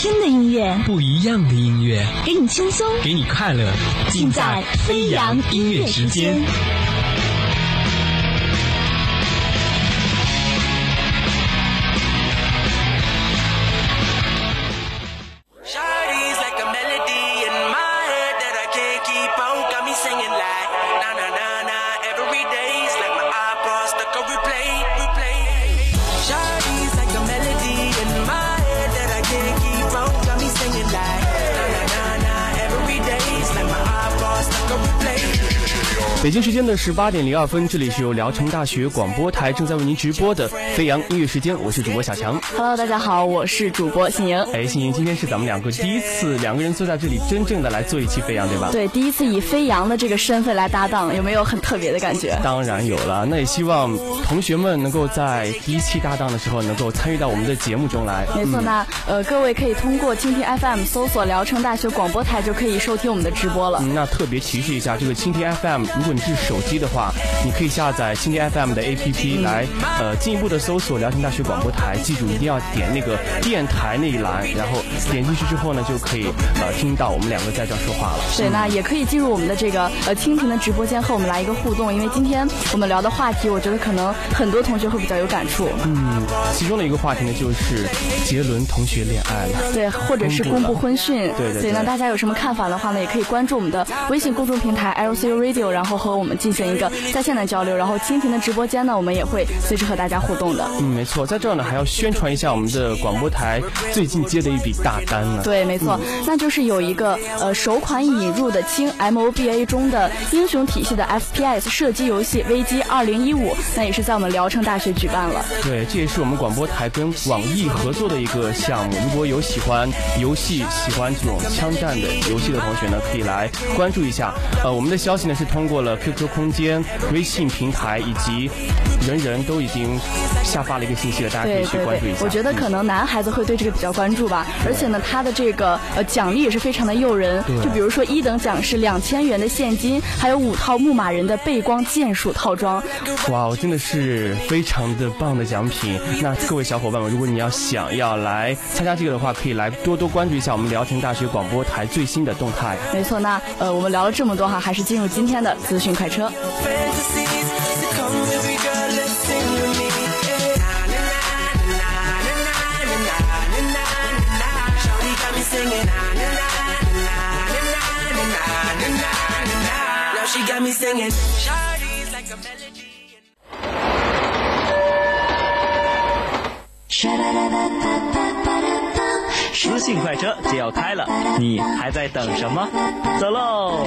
听的音乐，不一样的音乐，给你轻松，给你快乐，尽在飞扬音乐时间。北京时间的十八点零二分，这里是由聊城大学广播台正在为您直播的飞扬音乐时间，我是主播小强。Hello，大家好，我是主播欣莹。哎，欣莹，今天是咱们两个第一次两个人坐在这里，真正的来做一期飞扬，对吧？对，第一次以飞扬的这个身份来搭档，有没有很特别的感觉？当然有了，那也希望同学们能够在第一期搭档的时候，能够参与到我们的节目中来。没错，那呃，各位可以通过蜻蜓 FM 搜索聊城大学广播台，就可以收听我们的直播了。嗯，那特别提示一下，这个蜻蜓 FM，如果你是手机的。话，你可以下载蜻蜓 FM 的 APP 来，呃，进一步的搜索辽宁大学广播台。记住，一定要点那个电台那一栏，然后点进去之后呢，就可以呃听到我们两个在这说话了。对，那也可以进入我们的这个呃蜻蜓的直播间和我们来一个互动。因为今天我们聊的话题，我觉得可能很多同学会比较有感触。嗯，其中的一个话题呢，就是杰伦同学恋爱了。对，或者是公布婚讯。对对。所以呢，大家有什么看法的话呢，也可以关注我们的微信公众平台 LCU Radio，然后和我们进行一个。在线的交流，然后蜻蜓的直播间呢，我们也会随时和大家互动的。嗯，没错，在这儿呢还要宣传一下我们的广播台最近接的一笔大单呢。对，没错，那就是有一个呃首款引入的轻 MOBA 中的英雄体系的 FPS 射击游戏《危机2015》，那也是在我们聊城大学举办了。对，这也是我们广播台跟网易合作的一个项目。如果有喜欢游戏、喜欢这种枪战的游戏的同学呢，可以来关注一下。呃，我们的消息呢是通过了 QQ 空间。微信平台以及人人都已经下发了一个信息了，大家可以去关注一下。我觉得可能男孩子会对这个比较关注吧，而且呢，他的这个呃奖励也是非常的诱人。就比如说一等奖是两千元的现金，还有五套牧马人的背光剑术套装。哇，我真的是非常的棒的奖品。那各位小伙伴们，如果你要想要来参加这个的话，可以来多多关注一下我们聊城大学广播台最新的动态。没错，那呃我们聊了这么多哈，还是进入今天的资讯快车。私信快车就要开了，你还在等什么？走喽！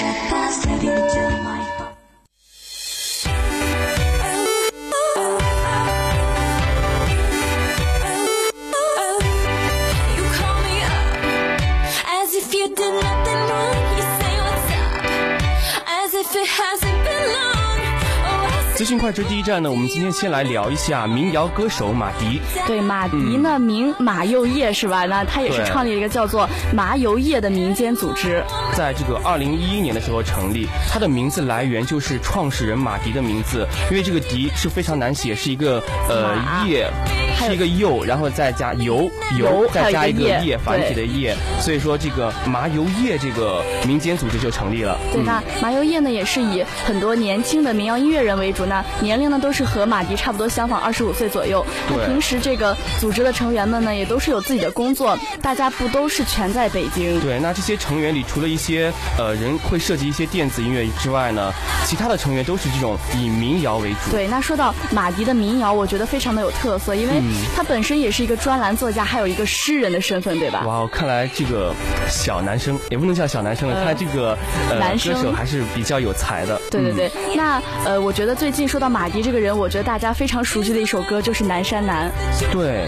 资讯快车第一站呢，我们今天先来聊一下民谣歌手马迪。对，马迪呢名马又业是吧？那他也是创立了一个叫做麻油业的民间组织，在这个二零一一年的时候成立。他的名字来源就是创始人马迪的名字，因为这个迪是非常难写，是一个呃叶。是一个柚，然后再加油油，再加一个叶繁体的叶，所以说这个麻油叶这个民间组织就成立了。对，那麻油叶呢也是以很多年轻的民谣音乐人为主，那年龄呢都是和马迪差不多相仿，二十五岁左右。对。平时这个组织的成员们呢也都是有自己的工作，大家不都是全在北京？对，那这些成员里除了一些呃人会涉及一些电子音乐之外呢，其他的成员都是这种以民谣为主。对，那说到马迪的民谣，我觉得非常的有特色，因为。他本身也是一个专栏作家，还有一个诗人的身份，对吧？哇，看来这个小男生也不能叫小男生了，看来这个呃歌手还是比较有才的。对对对，那呃，我觉得最近说到马迪这个人，我觉得大家非常熟悉的一首歌就是《南山南》。对，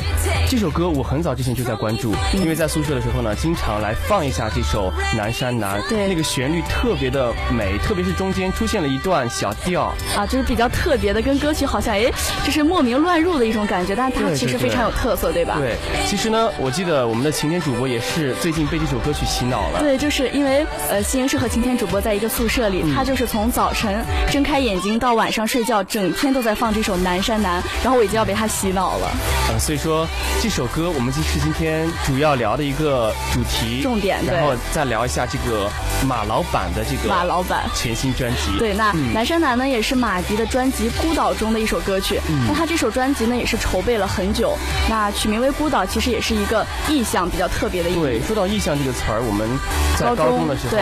这首歌我很早之前就在关注，因为在宿舍的时候呢，经常来放一下这首《南山南》。对，那个旋律特别的美，特别是中间出现了一段小调啊，就是比较特别的，跟歌曲好像哎，就是莫名乱入的一种感觉，但是它其实非常有特色，对吧？对，其实呢，我记得我们的晴天主播也是最近被这首歌曲洗脑了。对，就是因为呃，新莹是和晴天主播在一个宿舍里，他就是从早晨睁开眼睛到晚上睡。睡觉，整天都在放这首《南山南》，然后我已经要被他洗脑了。呃，所以说这首歌我们就是今天主要聊的一个主题重点，然后再聊一下这个马老板的这个马老板全新专辑。对，那《南山南》呢也是马迪的专辑《孤岛》中的一首歌曲。那他这首专辑呢也是筹备了很久，那取名为《孤岛》其实也是一个意象比较特别的意。对，说到意象这个词儿，我们在高中的时候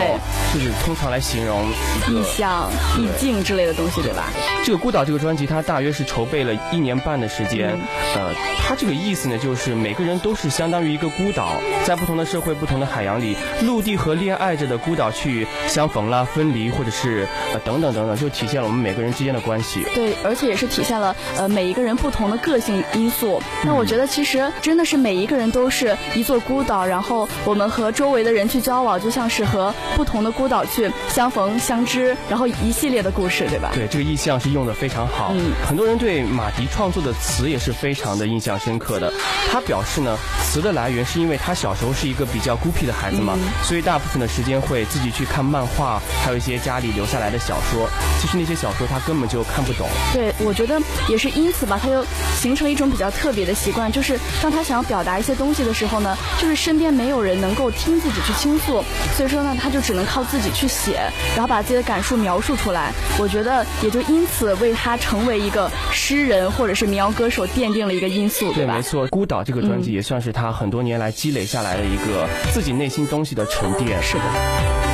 就是通常来形容意象、意境之类的东西，对吧？这个《孤岛》这个专辑，它大约是筹备了一年半的时间。呃，它这个意思呢，就是每个人都是相当于一个孤岛，在不同的社会、不同的海洋里，陆地和恋爱着的孤岛去相逢啦、分离，或者是呃等等等等，就体现了我们每个人之间的关系。对，而且也是体现了呃每一个人不同的个性因素。那我觉得其实真的是每一个人都是一座孤岛，然后我们和周围的人去交往，就像是和不同的孤岛去相逢相知，然后一系列的故事，对吧？对，这个意象是用的非常好。嗯，很多人对马迪创作的词也是非常的印象深刻的。他表示呢，词的来源是因为他小时候是一个比较孤僻的孩子嘛，所以大部分的时间会自己去看漫画，还有一些家里留下来的小说。其实那些小说他根本就看不懂。对，我觉得也是因此吧，他就形成一种比较特别的习惯，就是当他想要表达一些东西的时候呢，就是身边没有人能够听自己去倾诉，所以说呢，他就只能靠自己去写，然后把自己的感受描述出来。我觉得也就因此为他成为一个诗人或者是民谣歌手奠定了一个因素，对吧？没错，《孤岛》这个专辑也算是他很多年来积累下来的一个自己内心东西的沉淀。是的。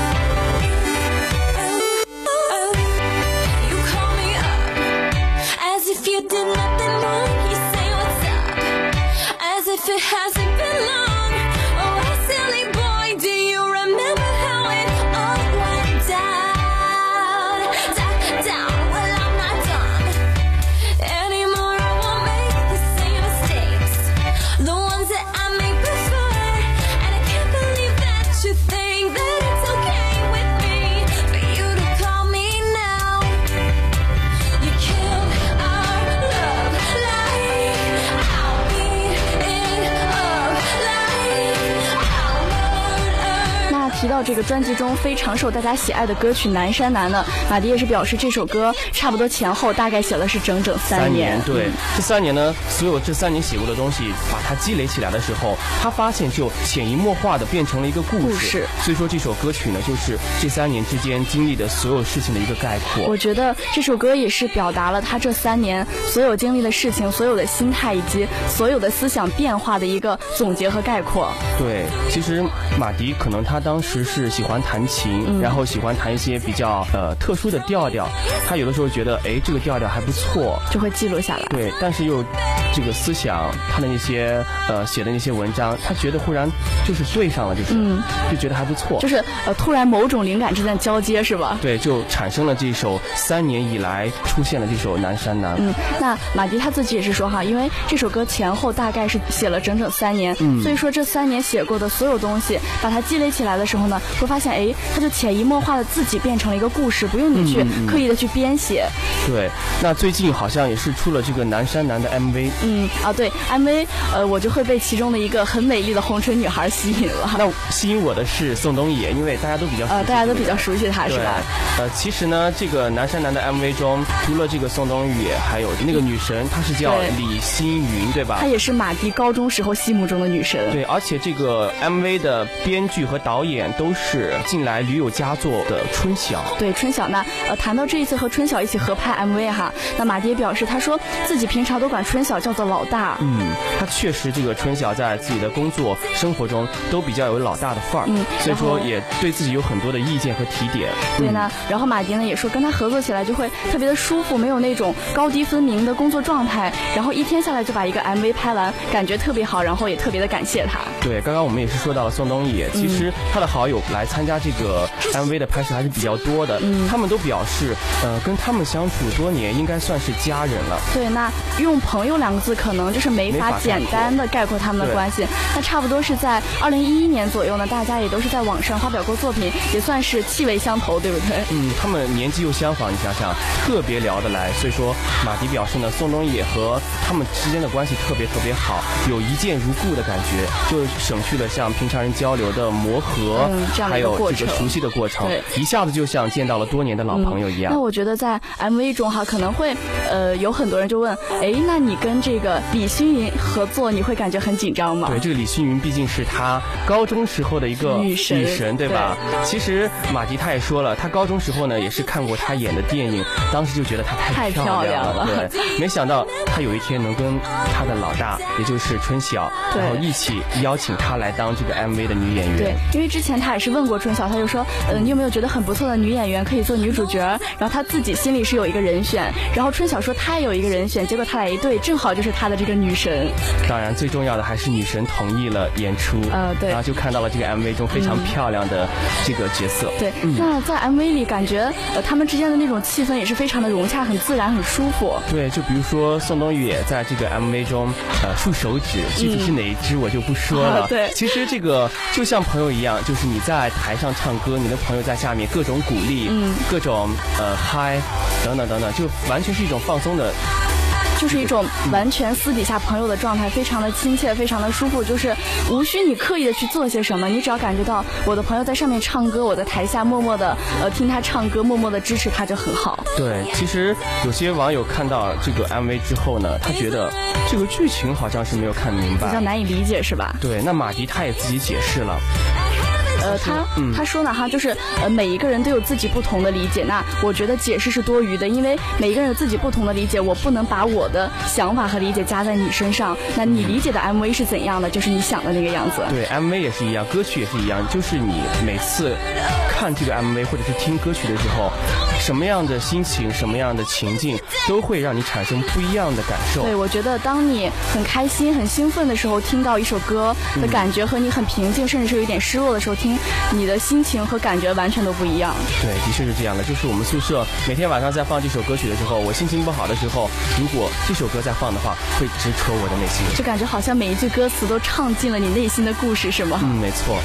这个专辑中非常受大家喜爱的歌曲《南山南》呢，马迪也是表示这首歌差不多前后大概写了是整整三年。对，这三年呢，所有这三年写过的东西，把它积累起来的时候，他发现就潜移默化的变成了一个故事。所以说这首歌曲呢，就是这三年之间经历的所有事情的一个概括。我觉得这首歌也是表达了他这三年所有经历的事情、所有的心态以及所有的思想变化的一个总结和概括。对，其实马迪可能他当时。时是喜欢弹琴，然后喜欢弹一些比较呃特殊的调调。他有的时候觉得，哎，这个调调还不错，就会记录下来。对，但是又这个思想，他的那些呃写的那些文章，他觉得忽然就是对上了，就是就觉得还不错。就是呃突然某种灵感之间交接，是吧？对，就产生了这首三年以来出现了这首《南山南》。嗯，那马迪他自己也是说哈，因为这首歌前后大概是写了整整三年，所以说这三年写过的所有东西，把它积累起来的时候。呢，会发现哎，他就潜移默化的自己变成了一个故事，不用你去刻意的去编写。对，那最近好像也是出了这个南山南的 MV。嗯啊，对 MV，呃，我就会被其中的一个很美丽的红唇女孩吸引了。那吸引我的是宋冬野，因为大家都比较呃，大家都比较熟悉她，是吧？呃，其实呢，这个南山南的 MV 中，除了这个宋冬野，还有那个女神，她是叫李星云，对吧？她也是马迪高中时候心目中的女神。对，而且这个 MV 的编剧和导演。都是近来屡有佳作的春晓。对春晓，那呃谈到这一次和春晓一起合拍 MV 哈，那马迪表示，他说自己平常都管春晓叫做老大。嗯，他确实这个春晓在自己的工作生活中都比较有老大的范儿，嗯，所以说也对自己有很多的意见和提点。对呢，然后马迪呢也说跟他合作起来就会特别的舒服，没有那种高低分明的工作状态，然后一天下来就把一个 MV 拍完，感觉特别好，然后也特别的感谢他。对，刚刚我们也是说到了宋冬野，其实他的好。友来参加这个 MV 的拍摄还是比较多的，嗯他们都表示，呃，跟他们相处多年，应该算是家人了。对，那用朋友两个字可能就是没法简单的概括他们的关系。那差不多是在二零一一年左右呢，大家也都是在网上发表过作品，也算是气味相投，对不对？嗯，他们年纪又相仿，你想想，特别聊得来。所以说，马迪表示呢，宋冬野和他们之间的关系特别特别好，有一见如故的感觉，就省去了像平常人交流的磨合。还有这个熟悉的过程，一下子就像见到了多年的老朋友一样。那我觉得在 MV 中哈，可能会呃有很多人就问，哎，那你跟这个李星云合作，你会感觉很紧张吗？对，这个李星云毕竟是他高中时候的一个女神女神对吧？其实马迪他也说了，他高中时候呢也是看过他演的电影，当时就觉得她太漂漂亮了。了对，没想到他有一天能跟他的老大，也就是春晓，然后一起邀请她来当这个 MV 的女演员。对，因为之前他也是问过春晓，他就说，呃，你有没有觉得很不错的女演员可以做女主角？然后他自己心里是有一个人选，然后春晓说他也有一个人选，结果他俩一对，正好就是他的这个女神。当然，最重要的还是女神同意了演出，呃对然后就看到了这个 MV 中非常漂亮的这个角色。对，那在 MV 里感觉呃他们之间的那种气氛也是非常的融洽，很自然，很舒服。对，就比如说宋冬雨也在这个 MV 中，呃，竖手指，具体是哪一支我就不说了。啊 对其实这个就像朋友一样，就是你在台上唱歌，你的朋友在下面各种鼓励，嗯各种呃嗨，等等等等，就完全是一种放松的。就是一种完全私底下朋友的状态，非常的亲切，非常的舒服，就是无需你刻意的去做些什么，你只要感觉到我的朋友在上面唱歌，我在台下默默的呃听他唱歌，默默的支持他就很好。对，其实有些网友看到这个 MV 之后呢，他觉得这个剧情好像是没有看明白比较。难以理解是吧？对，那马迪他也自己解释了，呃，他嗯他说呢哈，就是呃每一个人都有自己不同的理解，那我觉得解释是多余的，因为每一个人有自己不同的理解，我不能把我的想法和理解加在你身上。那你理解的 MV 是怎样的，就是你想的那个样子。对，MV 也是一样，歌曲也是一样，就是你每次看这个 MV 或者是听歌曲的时候，什么样的心情、什么样的情境，都会让你产生不一样的感受。对，我觉得当你很开心、很兴奋的时候，听到一首歌的感觉，和你很平静，甚至是有一点失落的时候听，你的心情和感觉完全都不一样。对，的确是这样的。就是我们宿舍每天晚上在放这首歌曲的时候，我心情不好的时候，如果这首歌在放的话，会直戳我的内心。就感觉好像每一句歌词都唱进了你内心的故事，是吗？嗯，没错。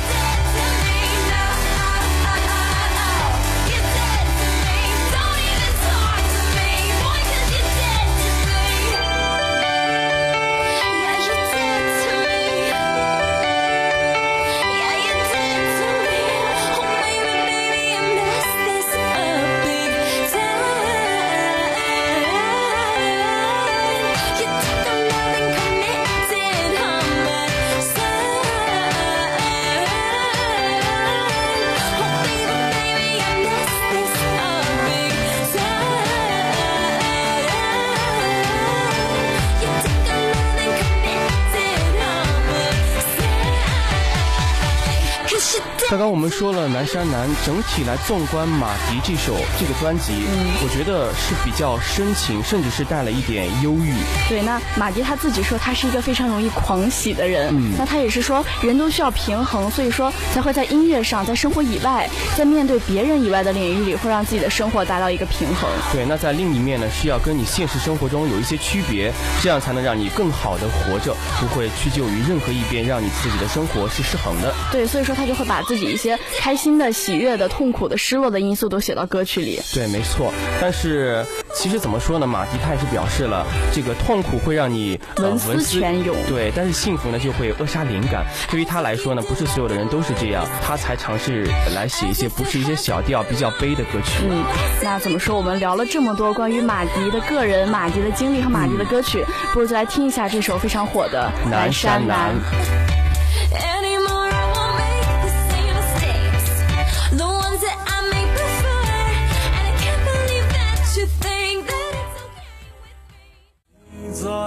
们说了南山南，整体来纵观马迪这首这个专辑，我觉得是比较深情，甚至是带了一点忧郁。对，那马迪他自己说他是一个非常容易狂喜的人，那他也是说人都需要平衡，所以说才会在音乐上，在生活以外，在面对别人以外的领域里，会让自己的生活达到一个平衡。对，那在另一面呢，是要跟你现实生活中有一些区别，这样才能让你更好的活着，不会屈就于任何一边，让你自己的生活是失衡的。对，所以说他就会把自己一些开心的、喜悦的、痛苦的、失落的因素都写到歌曲里。对，没错。但是其实怎么说呢？马迪他也是表示了，这个痛苦会让你、呃、文思泉涌对，但是幸福呢就会扼杀灵感。对于他来说呢，不是所有的人都是这样，他才尝试来写一些不是一些小调、比较悲的歌曲。嗯，那怎么说？我们聊了这么多关于马迪的个人、马迪的经历和马迪的歌曲，不如就来听一下这首非常火的《南山南》。南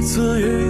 一次雨。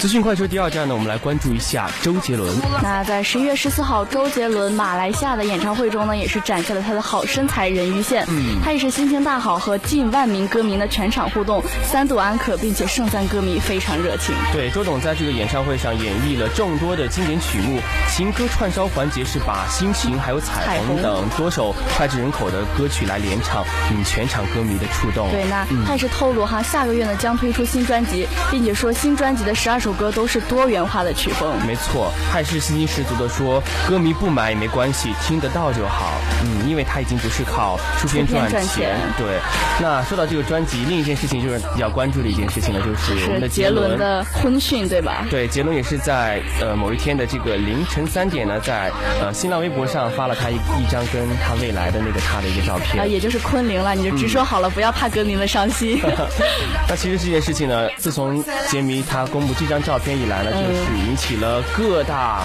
资讯快车第二站呢，我们来关注一下周杰伦。那在十一月十四号，周杰伦马来西亚的演唱会中呢，也是展现了他的好身材人鱼线。嗯，他也是心情大好，和近万名歌迷的全场互动，三度安可，并且盛赞歌迷非常热情。对，周董在这个演唱会上演绎了众多的经典曲目，情歌串烧环节是把心情还有彩虹等多首脍炙人口的歌曲来连唱，引全场歌迷的触动。对，那他也是透露哈，下个月呢将推出新专辑，并且说新专辑的十二首首歌都是多元化的曲风。没错，他也是信心十足的说，歌迷不买也没关系，听得到就好。嗯，因为他已经不是靠出片赚钱对，那说到这个专辑，另一件事情就是比较关注的一件事情呢，就是我们的杰伦。的婚讯，对吧？对，杰伦也是在呃某一天的这个凌晨三点呢，在呃新浪微博上发了他一一张跟他未来的那个他的一个照片。啊，也就是昆凌了，你就直说好了，不要怕歌迷们伤心。那其实这件事情呢，自从杰迷他公布这张照片以来呢，就是引起了各大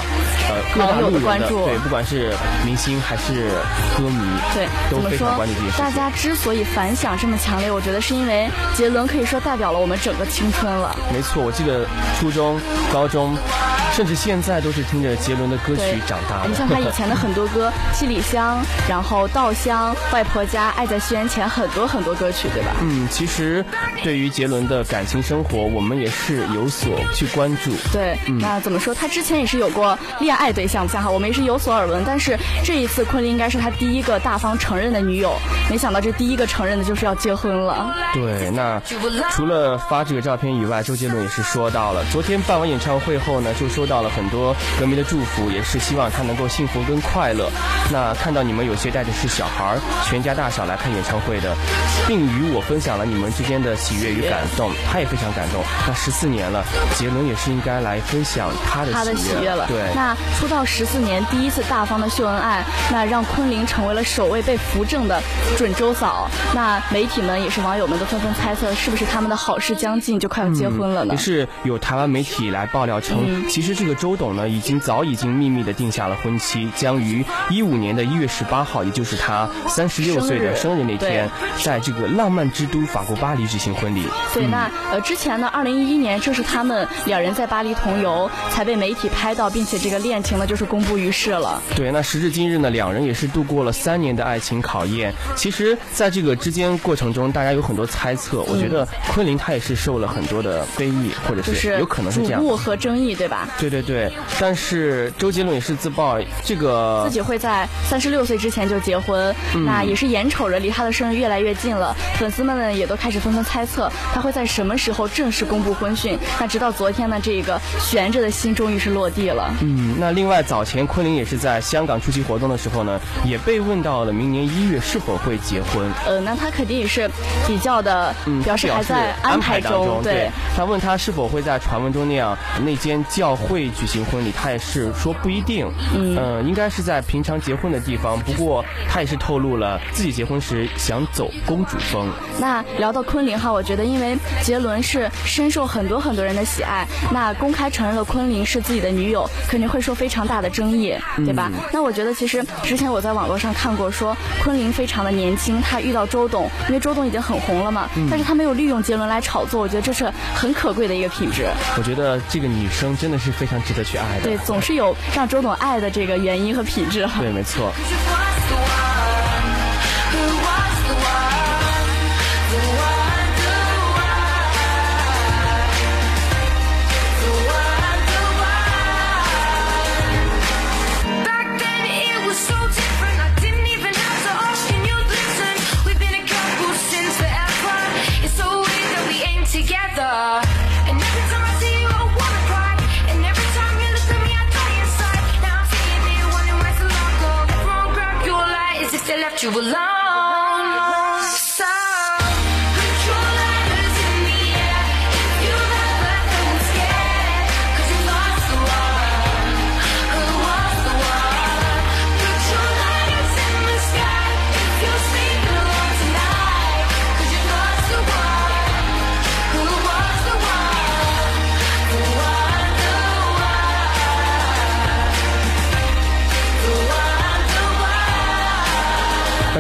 呃各大的路人关注对，不管是明星还是歌迷，对，都非常关注这件？事。大家之所以反响这么强烈，我觉得是因为杰伦可以说代表了我们整个青春了。没错，我记得初中、高中，甚至现在都是听着杰伦的歌曲长大的。你像他以前的很多歌，《七里香》，然后《稻香》、《外婆家》、《爱在西元前》，很多很多歌曲，对吧？嗯，其实对于杰伦的感情生活，我们也是有所去关注。对，嗯那怎么说？他之前也是有过恋爱对象，像哈，我们也是有所耳闻。但是这一次，昆凌应该是他第一个大方承认的女友，没想到这第一个承认的就是要结婚了。对，那除了发这个照片以外，周杰伦也是说到了，昨天办完演唱会后呢，就收到了很多歌迷的祝福，也是希望他能够幸福跟快乐。那看到你们有些带的是小孩儿，全家大小来看演唱会的，并与我分享了你们之间的喜悦与感动，他也非常感动。那十四年了，杰伦也是应该来分享他的他的喜悦了。对，那出道十四年，第一次大方的秀恩爱，那让昆凌成为了首位被扶正的准周嫂。那媒体们也是网友们都纷纷猜测，是不是他们的好事将近，就快要结婚了呢？也是有台湾媒体来爆料称，嗯其实这个周董呢，已经早已经秘密的定下了婚期，将于一五年的一月十八号，也就是他三十六岁的生日那天，在这个浪漫之都法国巴黎举行婚礼。对，那呃之前呢，二零一一年正是他们两人在巴黎同游，才被媒体拍到，并且这个恋情呢就是公布于世了。对，那时至今日呢，两人也是度过了三年的爱情考验。其实，在这个之间过程中，大家有很多猜测。我觉得昆凌她也是受了很多的非议，或者是是有可能是这样。瞩目和争议，对吧？对对对对，但是周杰伦也是自曝这个自己会在三十六岁之前就结婚，嗯那也是眼瞅着离他的生日越来越近了，粉丝们呢也都开始纷纷猜测他会在什么时候正式公布婚讯。那直到昨天呢，这个悬着的心终于是落地了。嗯，那另外早前昆凌也是在香港出席活动的时候呢，也被问到了明年一月是否会结婚。呃，那他肯定也是比较的嗯，表示还在安排当中。对。他问他是否会在传闻中那样那间教会举行婚礼，他也是说不一定。嗯、呃，应该是在平常结婚的地方。不过他也是透露了自己结婚时想走公主风。那聊到昆凌哈，我觉得因为杰伦是深受很多很多人的喜爱，那公开承认了昆凌是自己的女友，肯定会受非常大的争议，对吧？那我觉得其实之前我在网络上看过说，昆凌非常的年轻，她遇到周董，因为周董已经很红了嘛，但是她没有利用杰伦来炒作，我觉得这是很可贵的一个品质。我觉得这个女生真的是非常值得去爱的。对，总是有让周董爱的这个原因和品质哈。对，没错。you alive.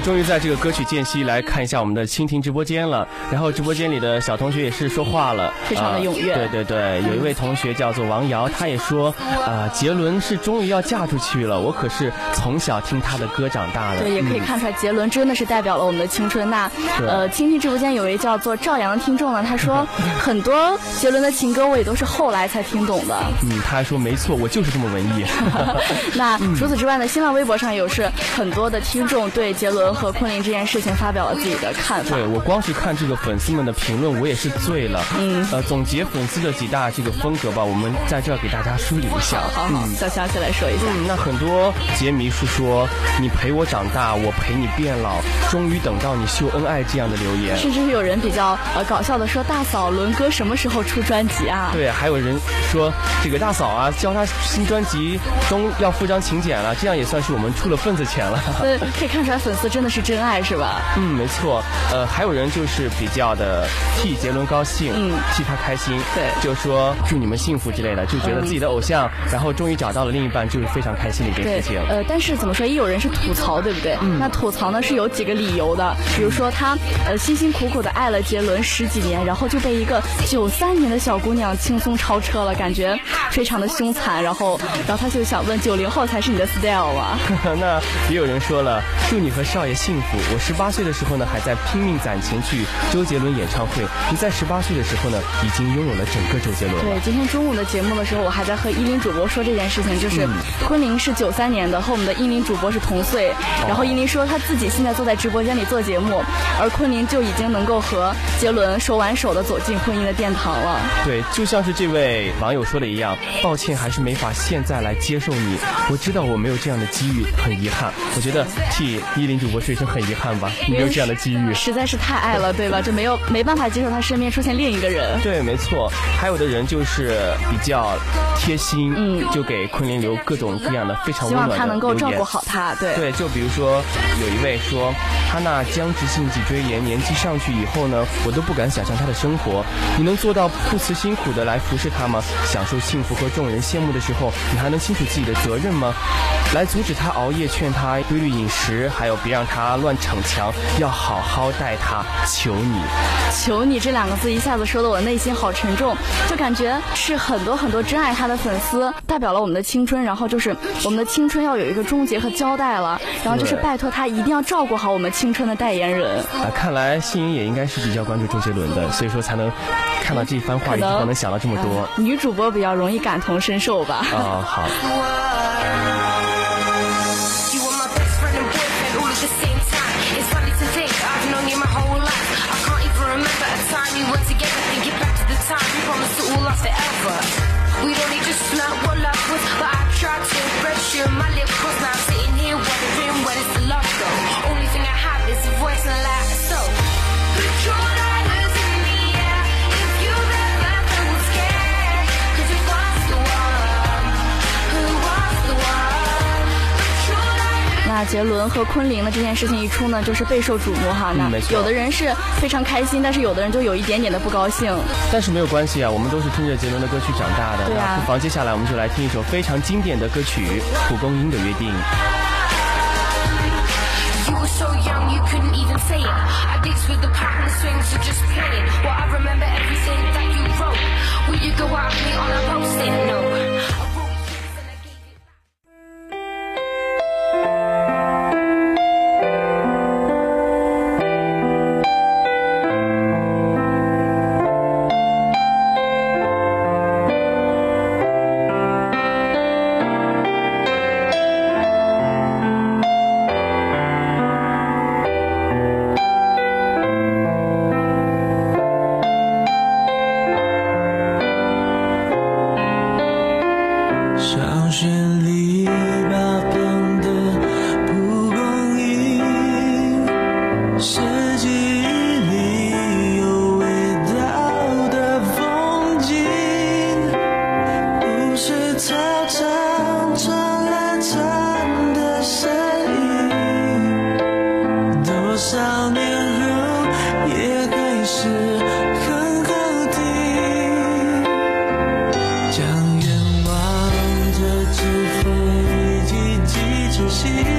终于在这个歌曲间隙来看一下我们的蜻蜓直播间了，然后直播间里的小同学也是说话了，非常的踊跃呃对对对，有一位同学叫做王瑶，他也说，啊、杰伦是终于要嫁出去了，我可是从小听他的歌长大的。对，也可以看出来，杰伦真的是代表了我们的青春。那对呃，蜻蜓直播间有位叫做赵阳的听众呢，他说 很多杰伦的情歌我也都是后来才听懂的。嗯，他还说没错，我就是这么文艺。那除此之外呢，新浪微博上有是很多的听众对杰伦伦和昆凌这件事情发表了自己的看法。对我光是看这个粉丝们的评论，我也是醉了。嗯呃，总结粉丝的几大这个风格吧，我们在这儿给大家梳理一下。好好，小想起来说一下。嗯，那很多杰迷是说你陪我长大，我陪你变老，终于等到你秀恩爱这样的留言。甚至是有人比较呃搞笑的说：“大嫂，伦哥什么时候出专辑啊？”对，还有人说这个大嫂啊，教他新专辑中要附张请柬了，这样也算是我们出了份子钱了。对，可以看出来粉丝真的是真爱，是吧？嗯，没错。呃，还有人就是比较的替杰伦高兴，嗯替他开心，对就说祝你们幸福之类的，就觉得自己的偶像，然后终于找到了另一半，就是非常开心的一件事情。，呃，但是怎么说，也有人是吐槽，对不对？嗯那吐槽呢是有几个理由的，比如说他呃辛辛苦苦的爱了杰伦十几年，然后就被一个九三年的小姑娘轻松超车了，感觉 非常的凶残。然后，然后他就想问，九零后才是你的 style 吗？那也有人说了，祝你和少爷幸福。我十八岁的时候呢，还在拼命攒钱去周杰伦演唱会。你在十八岁的时候呢，已经拥有了整个周杰伦。对，今天中午的节目的时候，我还在和依林主播说这件事情，就是昆凌是九三年的，和我们的依林主播是同岁。然后依林说她自己现在坐在直播间里做节目，而昆凌就已经能够和杰伦手挽手的走进婚姻的殿堂了。对，就像是这位网友说的一样，抱歉，还是没法现在来接受你。我知道我没有这样的机遇，很遗憾。我觉得替依林主播说一声很遗憾吧，你没有这样的机遇。实在是太爱了，对吧？就没有没办法接受他身边出现另一个人。对，没错。还有的人就是比较贴心，嗯就给昆凌留各种各样的非常希望温暖的他能够照顾好他，对。对，就比如说有一位说，他那僵直性脊椎炎年纪上去以后呢，我都不敢想象他的生活。你能做到不辞辛苦的来服侍他吗？享受幸福和众人羡慕的时候，你还能清楚自己的责任吗？来阻止他熬夜，劝他规律饮食，还有别让他乱逞强，要好好待他，求你。求你这两个字一下子说的我内心好沉重，就感觉是很多很多真爱他的粉丝代表了我们的青春，然后就是我们的青春要有一个终结和交代了，然后就是拜托他一定要照顾好我们青春的代言人。啊，看来信云也应该是比较关注周杰伦的，所以说才能看到这番话，可能以后能想到这么多。啊女主播比较容易感同身受吧。啊、好。At the same time. It's funny to think I've known you my whole life. I can't even remember a time we were together. Thinking back to the time we promised to all last forever. We'd only just learned what love was, but I tried to impress you. My lip was now 杰伦和昆凌的这件事情一出呢，就是备受瞩目哈。那有的人是非常开心，但是有的人就有一点点的不高兴。但是没有关系啊，我们都是听着杰伦的歌曲长大的。对啊。不妨接下来我们就来听一首非常经典的歌曲《蒲公英的约定》。she